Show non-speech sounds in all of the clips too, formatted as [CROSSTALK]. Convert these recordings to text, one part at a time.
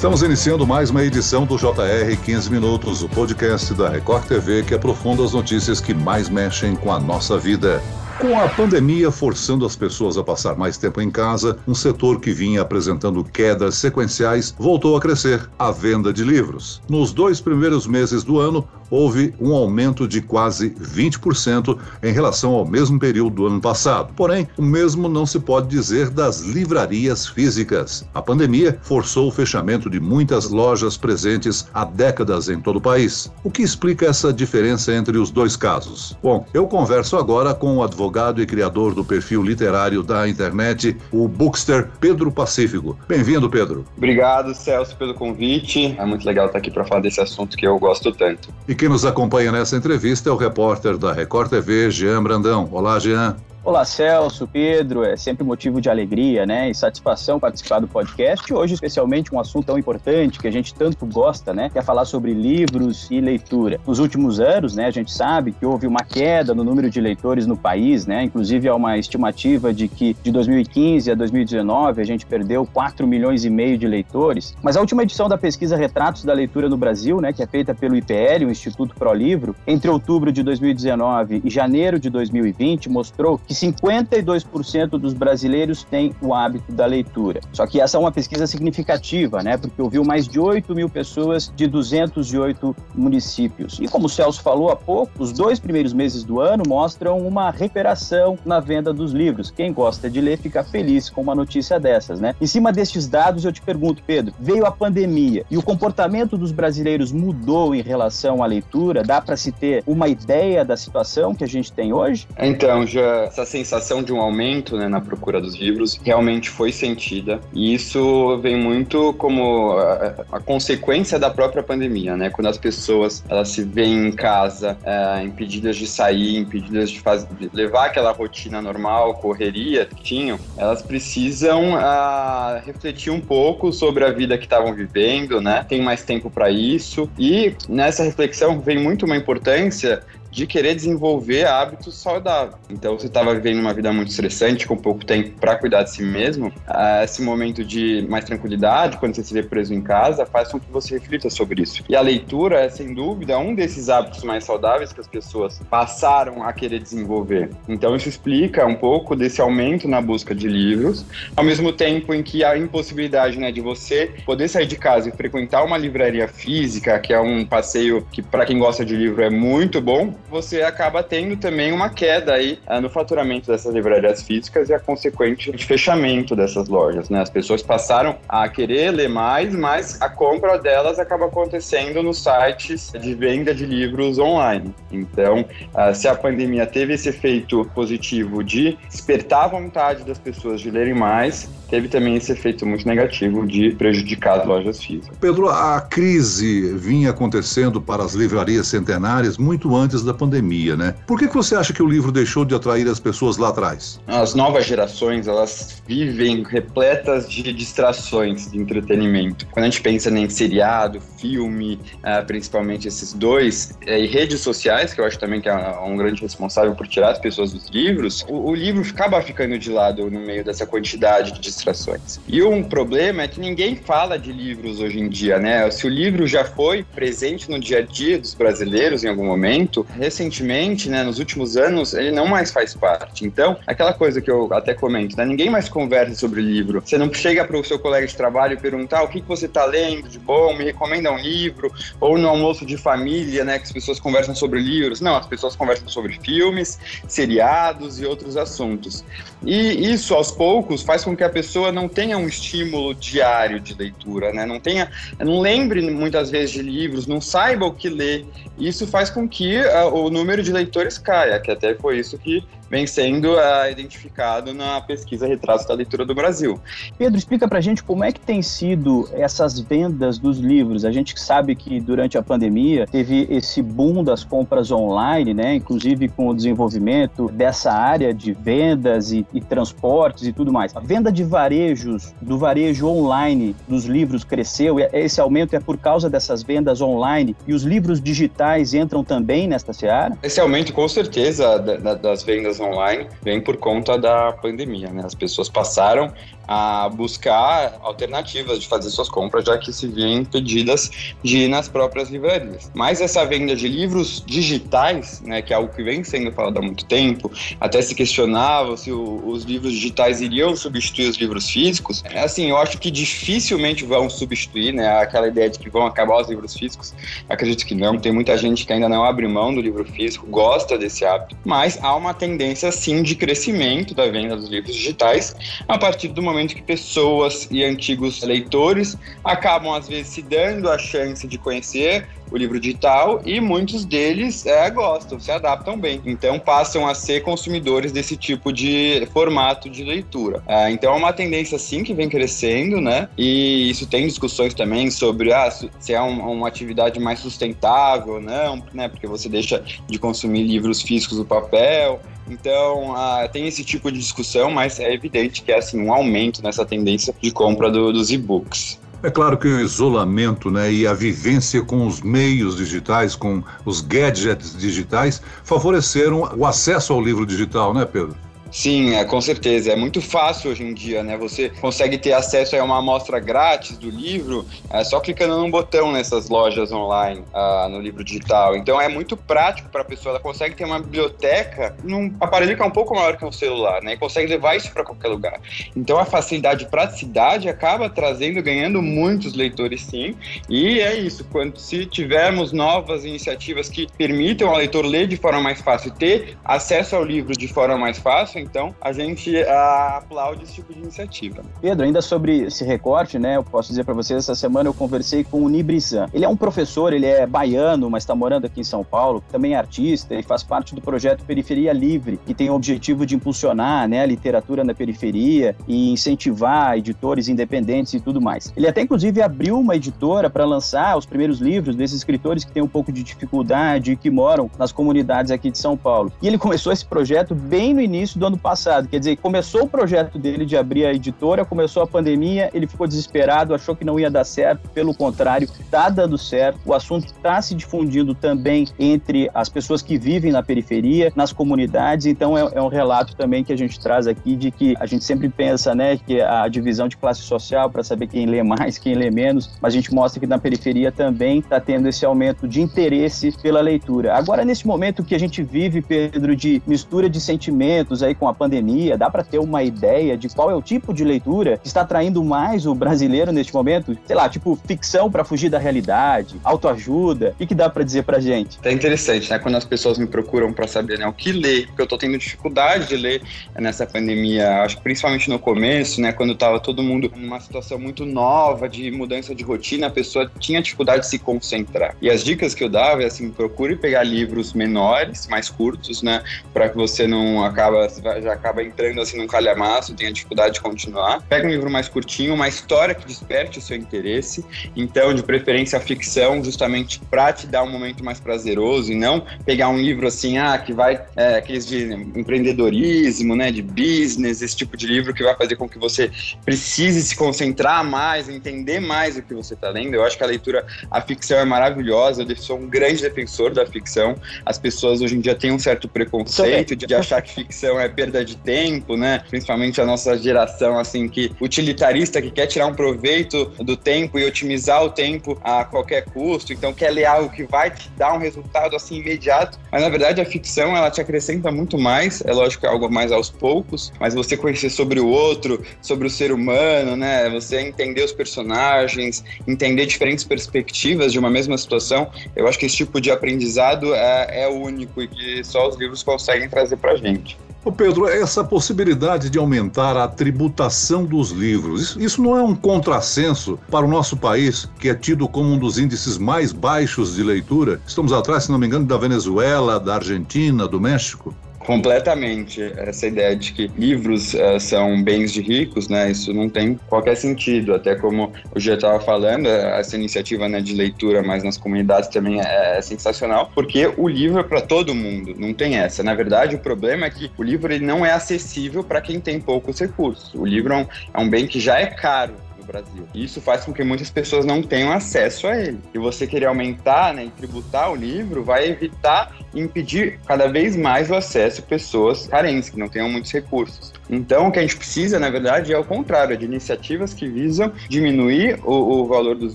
Estamos iniciando mais uma edição do JR 15 Minutos, o podcast da Record TV que aprofunda as notícias que mais mexem com a nossa vida. Com a pandemia forçando as pessoas a passar mais tempo em casa, um setor que vinha apresentando quedas sequenciais voltou a crescer: a venda de livros. Nos dois primeiros meses do ano, houve um aumento de quase 20% em relação ao mesmo período do ano passado. Porém, o mesmo não se pode dizer das livrarias físicas. A pandemia forçou o fechamento de muitas lojas presentes há décadas em todo o país. O que explica essa diferença entre os dois casos? Bom, eu converso agora com o advogado e criador do perfil literário da internet, o Bookster Pedro Pacífico. Bem-vindo, Pedro. Obrigado, Celso, pelo convite. É muito legal estar aqui para falar desse assunto que eu gosto tanto. E quem nos acompanha nessa entrevista é o repórter da Record TV, Jean Brandão. Olá, Jean. Olá, Celso, Pedro, é sempre motivo de alegria, né, e satisfação participar do podcast. Hoje, especialmente, um assunto tão importante que a gente tanto gosta, né, que é falar sobre livros e leitura. Nos últimos anos, né, a gente sabe que houve uma queda no número de leitores no país, né, inclusive há uma estimativa de que de 2015 a 2019 a gente perdeu 4 milhões e meio de leitores. Mas a última edição da pesquisa Retratos da Leitura no Brasil, né, que é feita pelo IPL, o Instituto Pro Livro, entre outubro de 2019 e janeiro de 2020, mostrou que 52% dos brasileiros têm o hábito da leitura. Só que essa é uma pesquisa significativa, né? Porque ouviu mais de 8 mil pessoas de 208 municípios. E como o Celso falou há pouco, os dois primeiros meses do ano mostram uma recuperação na venda dos livros. Quem gosta de ler fica feliz com uma notícia dessas, né? Em cima destes dados, eu te pergunto, Pedro, veio a pandemia e o comportamento dos brasileiros mudou em relação à leitura? Dá para se ter uma ideia da situação que a gente tem hoje? Então, já essa sensação de um aumento né, na procura dos livros realmente foi sentida. E isso vem muito como a, a consequência da própria pandemia, né? Quando as pessoas elas se veem em casa, é, impedidas de sair, impedidas de, de levar aquela rotina normal, correria que tinham, elas precisam a, refletir um pouco sobre a vida que estavam vivendo, né? Tem mais tempo para isso. E nessa reflexão vem muito uma importância de querer desenvolver hábitos saudáveis. Então, você estava vivendo uma vida muito estressante, com pouco tempo para cuidar de si mesmo, ah, esse momento de mais tranquilidade, quando você se vê preso em casa, faz com que você reflita sobre isso. E a leitura é, sem dúvida, um desses hábitos mais saudáveis que as pessoas passaram a querer desenvolver. Então, isso explica um pouco desse aumento na busca de livros, ao mesmo tempo em que a impossibilidade né, de você poder sair de casa e frequentar uma livraria física, que é um passeio que, para quem gosta de livro, é muito bom, você acaba tendo também uma queda aí uh, no faturamento dessas livrarias físicas e a consequente fechamento dessas lojas, né? As pessoas passaram a querer ler mais, mas a compra delas acaba acontecendo nos sites de venda de livros online. Então, uh, se a pandemia teve esse efeito positivo de despertar a vontade das pessoas de lerem mais, teve também esse efeito muito negativo de prejudicar as lojas físicas. Pedro, a crise vinha acontecendo para as livrarias centenárias muito antes da pandemia, né? Por que, que você acha que o livro deixou de atrair as pessoas lá atrás? As novas gerações, elas vivem repletas de distrações de entretenimento. Quando a gente pensa em seriado, filme, uh, principalmente esses dois, uh, e redes sociais, que eu acho também que é um grande responsável por tirar as pessoas dos livros, o, o livro acaba ficando de lado no meio dessa quantidade de distrações. E um problema é que ninguém fala de livros hoje em dia, né? Se o livro já foi presente no dia a dia dos brasileiros em algum momento, recentemente, né, nos últimos anos, ele não mais faz parte. Então, aquela coisa que eu até comento, né? Ninguém mais conversa sobre livro. Você não chega para o seu colega de trabalho e perguntar o que, que você está lendo de bom, me recomenda um livro, ou no almoço de família, né, que as pessoas conversam sobre livros. Não, as pessoas conversam sobre filmes, seriados e outros assuntos. E isso, aos poucos, faz com que a pessoa pessoa não tenha um estímulo diário de leitura, né? Não tenha, não lembre muitas vezes de livros, não saiba o que ler. Isso faz com que uh, o número de leitores caia, que até foi isso que vem sendo uh, identificado na pesquisa Retratos da Leitura do Brasil. Pedro, explica pra gente como é que tem sido essas vendas dos livros. A gente sabe que durante a pandemia teve esse boom das compras online, né? Inclusive com o desenvolvimento dessa área de vendas e, e transportes e tudo mais. A venda de varejos, do varejo online dos livros cresceu. Esse aumento é por causa dessas vendas online e os livros digitais entram também nesta seara? Esse aumento, com certeza, das vendas online vem por conta da pandemia, né? As pessoas passaram a buscar alternativas de fazer suas compras, já que se vêem impedidas de ir nas próprias livrarias. Mas essa venda de livros digitais, né, que é algo que vem sendo falado há muito tempo, até se questionava se o, os livros digitais iriam substituir os livros físicos. É, assim, eu acho que dificilmente vão substituir, né, aquela ideia de que vão acabar os livros físicos. Acredito que não. Tem muita gente que ainda não abre mão do livro físico, gosta desse hábito, mas há uma tendência sim de crescimento da venda dos livros digitais a partir do momento momento que pessoas e antigos leitores acabam, às vezes, se dando a chance de conhecer o livro digital e muitos deles é, gostam, se adaptam bem. Então passam a ser consumidores desse tipo de formato de leitura. É, então é uma tendência sim que vem crescendo, né? E isso tem discussões também sobre ah, se é um, uma atividade mais sustentável ou não, né? Porque você deixa de consumir livros físicos do papel. Então, ah, tem esse tipo de discussão, mas é evidente que é assim, um aumento nessa tendência de compra do, dos e-books. É claro que o isolamento né, e a vivência com os meios digitais, com os gadgets digitais, favoreceram o acesso ao livro digital, né, Pedro? Sim, é, com certeza. É muito fácil hoje em dia, né? Você consegue ter acesso a uma amostra grátis do livro é, só clicando num botão nessas lojas online, uh, no livro digital. Então é muito prático para a pessoa. Ela consegue ter uma biblioteca num aparelho que é um pouco maior que um celular, né? E consegue levar isso para qualquer lugar. Então a facilidade e praticidade acaba trazendo, ganhando muitos leitores, sim. E é isso. Quando se tivermos novas iniciativas que permitam ao leitor ler de forma mais fácil, ter acesso ao livro de forma mais fácil, então a gente uh, aplaude esse tipo de iniciativa. Pedro, ainda sobre esse recorte, né, eu posso dizer para vocês, essa semana eu conversei com o Nibrizan. Ele é um professor, ele é baiano, mas está morando aqui em São Paulo, também é artista e faz parte do projeto Periferia Livre, que tem o objetivo de impulsionar né, a literatura na periferia e incentivar editores independentes e tudo mais. Ele até, inclusive, abriu uma editora para lançar os primeiros livros desses escritores que têm um pouco de dificuldade e que moram nas comunidades aqui de São Paulo. E ele começou esse projeto bem no início do ano passado. Quer dizer, começou o projeto dele de abrir a editora, começou a pandemia, ele ficou desesperado, achou que não ia dar certo. Pelo contrário, está dando certo. O assunto está se difundindo também entre as pessoas que vivem na periferia, nas comunidades. Então, é, é um relato também que a gente traz aqui de que a gente sempre pensa, né, que a divisão de classe social para saber quem lê mais, quem lê menos, mas a gente mostra que na periferia também está tendo esse aumento de interesse pela leitura. Agora, nesse momento que a gente vive, Pedro, de mistura de sentimentos aí com a pandemia, dá para ter uma ideia de qual é o tipo de leitura que está atraindo mais o brasileiro neste momento? Sei lá, tipo ficção para fugir da realidade, autoajuda, o que, dá para dizer pra gente? É interessante, né? Quando as pessoas me procuram para saber né, o que ler, porque eu tô tendo dificuldade de ler nessa pandemia, acho que principalmente no começo, né, quando tava todo mundo numa situação muito nova de mudança de rotina, a pessoa tinha dificuldade de se concentrar. E as dicas que eu dava é assim, procure pegar livros menores, mais curtos, né, para que você não acaba já acaba entrando assim num calhamaço, tem a dificuldade de continuar. Pega um livro mais curtinho, uma história que desperte o seu interesse. Então, de preferência, a ficção, justamente para te dar um momento mais prazeroso e não pegar um livro assim, ah, que vai, é, aqueles de empreendedorismo, né, de business, esse tipo de livro que vai fazer com que você precise se concentrar mais, entender mais o que você está lendo. Eu acho que a leitura, a ficção é maravilhosa, eu sou um grande defensor da ficção. As pessoas hoje em dia têm um certo preconceito de achar que ficção é perda de tempo, né? Principalmente a nossa geração, assim, que utilitarista, que quer tirar um proveito do tempo e otimizar o tempo a qualquer custo, então quer ler algo que vai te dar um resultado, assim, imediato. Mas, na verdade, a ficção, ela te acrescenta muito mais, é lógico que é algo mais aos poucos, mas você conhecer sobre o outro, sobre o ser humano, né? Você entender os personagens, entender diferentes perspectivas de uma mesma situação, eu acho que esse tipo de aprendizado é, é único e que só os livros conseguem trazer pra gente. Ô Pedro, essa possibilidade de aumentar a tributação dos livros, isso não é um contrassenso para o nosso país, que é tido como um dos índices mais baixos de leitura? Estamos atrás, se não me engano, da Venezuela, da Argentina, do México? Completamente. Essa ideia de que livros uh, são bens de ricos, né? Isso não tem qualquer sentido. Até como o já estava falando, essa iniciativa né, de leitura mais nas comunidades também é, é sensacional, porque o livro é para todo mundo, não tem essa. Na verdade, o problema é que o livro ele não é acessível para quem tem poucos recursos. O livro é um, é um bem que já é caro Brasil. Isso faz com que muitas pessoas não tenham acesso a ele. E você querer aumentar né, e tributar o livro vai evitar impedir cada vez mais o acesso a pessoas carentes, que não tenham muitos recursos. Então, o que a gente precisa, na verdade, é o contrário, é de iniciativas que visam diminuir o, o valor dos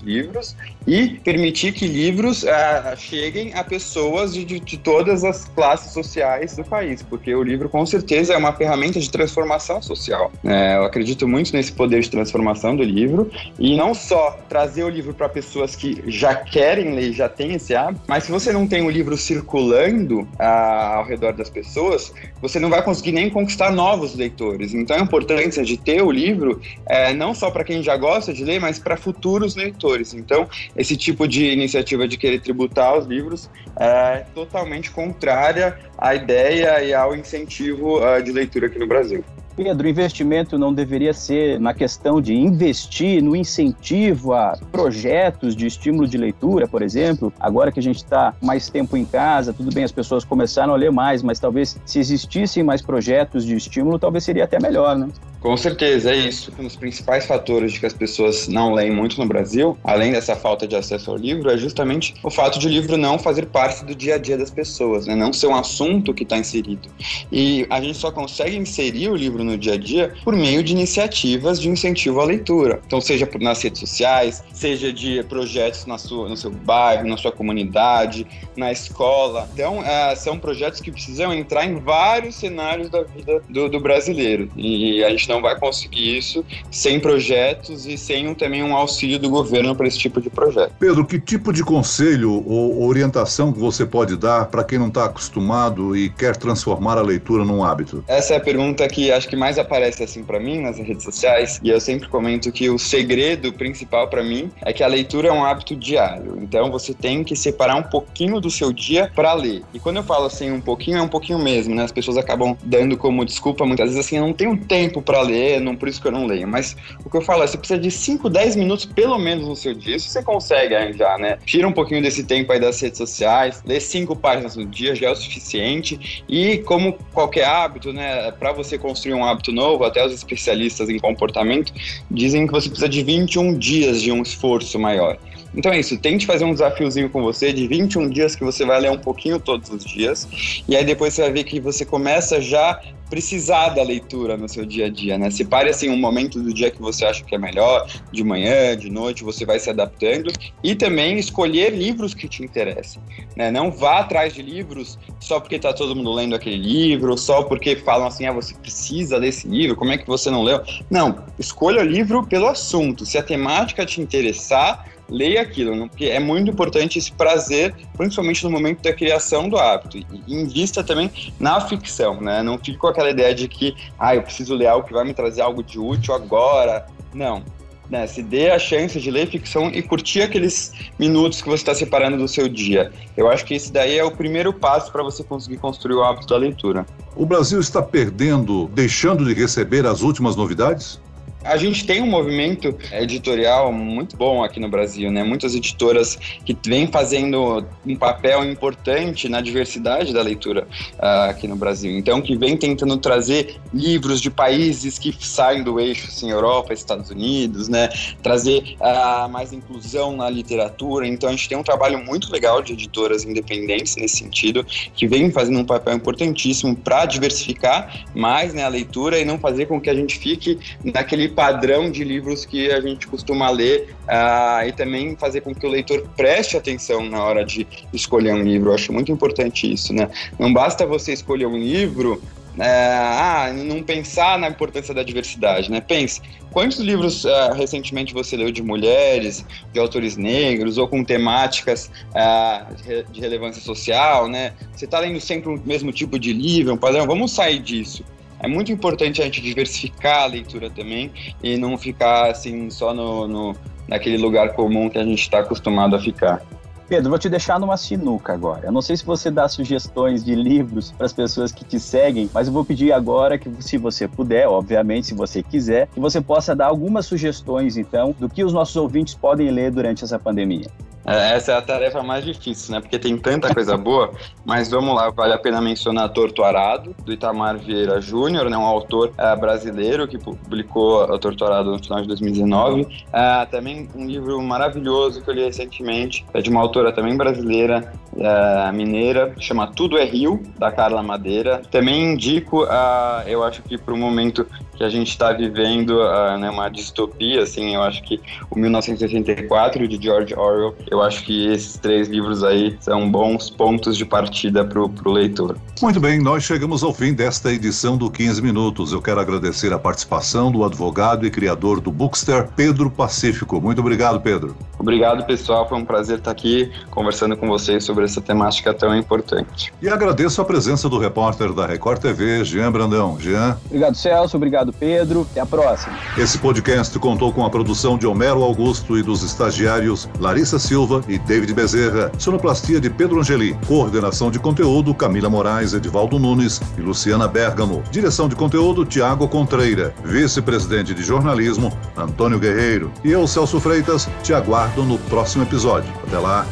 livros e permitir que livros uh, cheguem a pessoas de, de, de, todas as classes sociais do país, porque o livro, com certeza, é uma ferramenta de transformação social. É, eu acredito muito nesse poder de transformação do livro e não só trazer o livro para pessoas que já querem ler, já têm esse hábito, mas se você não tem o livro circulando uh, ao redor das pessoas, você não vai conseguir nem conquistar novos leitores. Então, a importância de ter o livro é não só para quem já gosta de ler, mas para futuros leitores. Então, esse tipo de iniciativa de querer tributar os livros é totalmente contrária à ideia e ao incentivo uh, de leitura aqui no Brasil. Pedro, investimento não deveria ser na questão de investir no incentivo a projetos de estímulo de leitura, por exemplo. Agora que a gente está mais tempo em casa, tudo bem, as pessoas começaram a ler mais, mas talvez se existissem mais projetos de estímulo, talvez seria até melhor, né? Com certeza, é isso. Um dos principais fatores de que as pessoas não leem muito no Brasil, além dessa falta de acesso ao livro, é justamente o fato de o livro não fazer parte do dia a dia das pessoas, né? não ser um assunto que está inserido. E a gente só consegue inserir o livro no dia a dia por meio de iniciativas de incentivo à leitura. Então, seja nas redes sociais, seja de projetos na sua, no seu bairro, na sua comunidade, na escola. Então, uh, são projetos que precisam entrar em vários cenários da vida do, do brasileiro. E a gente não não vai conseguir isso sem projetos e sem um, também um auxílio do governo para esse tipo de projeto. Pedro, que tipo de conselho ou orientação que você pode dar para quem não está acostumado e quer transformar a leitura num hábito? Essa é a pergunta que acho que mais aparece assim para mim nas redes sociais e eu sempre comento que o segredo principal para mim é que a leitura é um hábito diário. Então você tem que separar um pouquinho do seu dia para ler. E quando eu falo assim um pouquinho é um pouquinho mesmo, né? As pessoas acabam dando como desculpa muitas vezes assim, eu não tenho tempo para ler, não, por isso que eu não leio. Mas o que eu falo é, você precisa de 5, 10 minutos pelo menos no seu dia. Isso você consegue arranjar, né? Tira um pouquinho desse tempo aí das redes sociais, lê cinco páginas no dia já é o suficiente. E como qualquer hábito, né, para você construir um hábito novo, até os especialistas em comportamento dizem que você precisa de 21 dias de um esforço maior. Então é isso, tente fazer um desafiozinho com você de 21 dias que você vai ler um pouquinho todos os dias. E aí depois você vai ver que você começa já precisar da leitura no seu dia a dia, né? Separe assim um momento do dia que você acha que é melhor, de manhã, de noite, você vai se adaptando e também escolher livros que te interessem, né? Não vá atrás de livros só porque tá todo mundo lendo aquele livro, só porque falam assim, ah, você precisa desse livro, como é que você não leu? Não, escolha o livro pelo assunto. Se a temática te interessar, leia aquilo, né? porque é muito importante esse prazer, principalmente no momento da criação do hábito. E invista também na ficção, né? Não fique com aquela ideia de que, ah, eu preciso ler algo que vai me trazer algo de útil agora. Não. Né, se dê a chance de ler ficção e curtir aqueles minutos que você está separando do seu dia. Eu acho que esse daí é o primeiro passo para você conseguir construir o hábito da leitura. O Brasil está perdendo, deixando de receber as últimas novidades? A gente tem um movimento editorial muito bom aqui no Brasil, né? Muitas editoras que vêm fazendo um papel importante na diversidade da leitura uh, aqui no Brasil. Então, que vem tentando trazer livros de países que saem do eixo, assim, Europa, Estados Unidos, né? Trazer uh, mais inclusão na literatura. Então, a gente tem um trabalho muito legal de editoras independentes nesse sentido, que vem fazendo um papel importantíssimo para diversificar mais né, a leitura e não fazer com que a gente fique naquele padrão de livros que a gente costuma ler uh, e também fazer com que o leitor preste atenção na hora de escolher um livro. Eu acho muito importante isso, né? Não basta você escolher um livro é, ah, não pensar na importância da diversidade, né? Pense, quantos livros uh, recentemente você leu de mulheres, de autores negros ou com temáticas uh, de relevância social, né? Você está lendo sempre o mesmo tipo de livro, um padrão? Vamos sair disso é muito importante a gente diversificar a leitura também e não ficar assim só no, no naquele lugar comum que a gente está acostumado a ficar. Pedro, vou te deixar numa sinuca agora. Eu não sei se você dá sugestões de livros para as pessoas que te seguem, mas eu vou pedir agora que, se você puder, obviamente, se você quiser, que você possa dar algumas sugestões, então, do que os nossos ouvintes podem ler durante essa pandemia. É, essa é a tarefa mais difícil, né? Porque tem tanta coisa [LAUGHS] boa, mas vamos lá, vale a pena mencionar Torto Arado, do Itamar Vieira Júnior, né? Um autor uh, brasileiro que publicou o Torto Arado no final de 2019. Uh, é, também um livro maravilhoso que eu li recentemente, é de uma autora também brasileira, uh, mineira, chama Tudo é Rio, da Carla Madeira. Também indico, eu acho que para o momento que a gente está vivendo uh, né, uma distopia, assim, eu acho que o 1984 de George Orwell, eu acho que esses três livros aí são bons pontos de partida para o leitor. Muito bem, nós chegamos ao fim desta edição do 15 Minutos. Eu quero agradecer a participação do advogado e criador do Bookster, Pedro Pacífico. Muito obrigado, Pedro. Obrigado, pessoal. Foi um prazer estar aqui conversando com vocês sobre essa temática tão importante. E agradeço a presença do repórter da Record TV, Jean Brandão. Jean. Obrigado, Celso. Obrigado Pedro. Até a próxima. Esse podcast contou com a produção de Homero Augusto e dos estagiários Larissa Silva e David Bezerra. Sonoplastia de Pedro Angeli. Coordenação de conteúdo Camila Moraes, Edivaldo Nunes e Luciana Bergamo. Direção de conteúdo Tiago Contreira. Vice-presidente de jornalismo Antônio Guerreiro. E eu, Celso Freitas, te aguardo no próximo episódio. Até lá.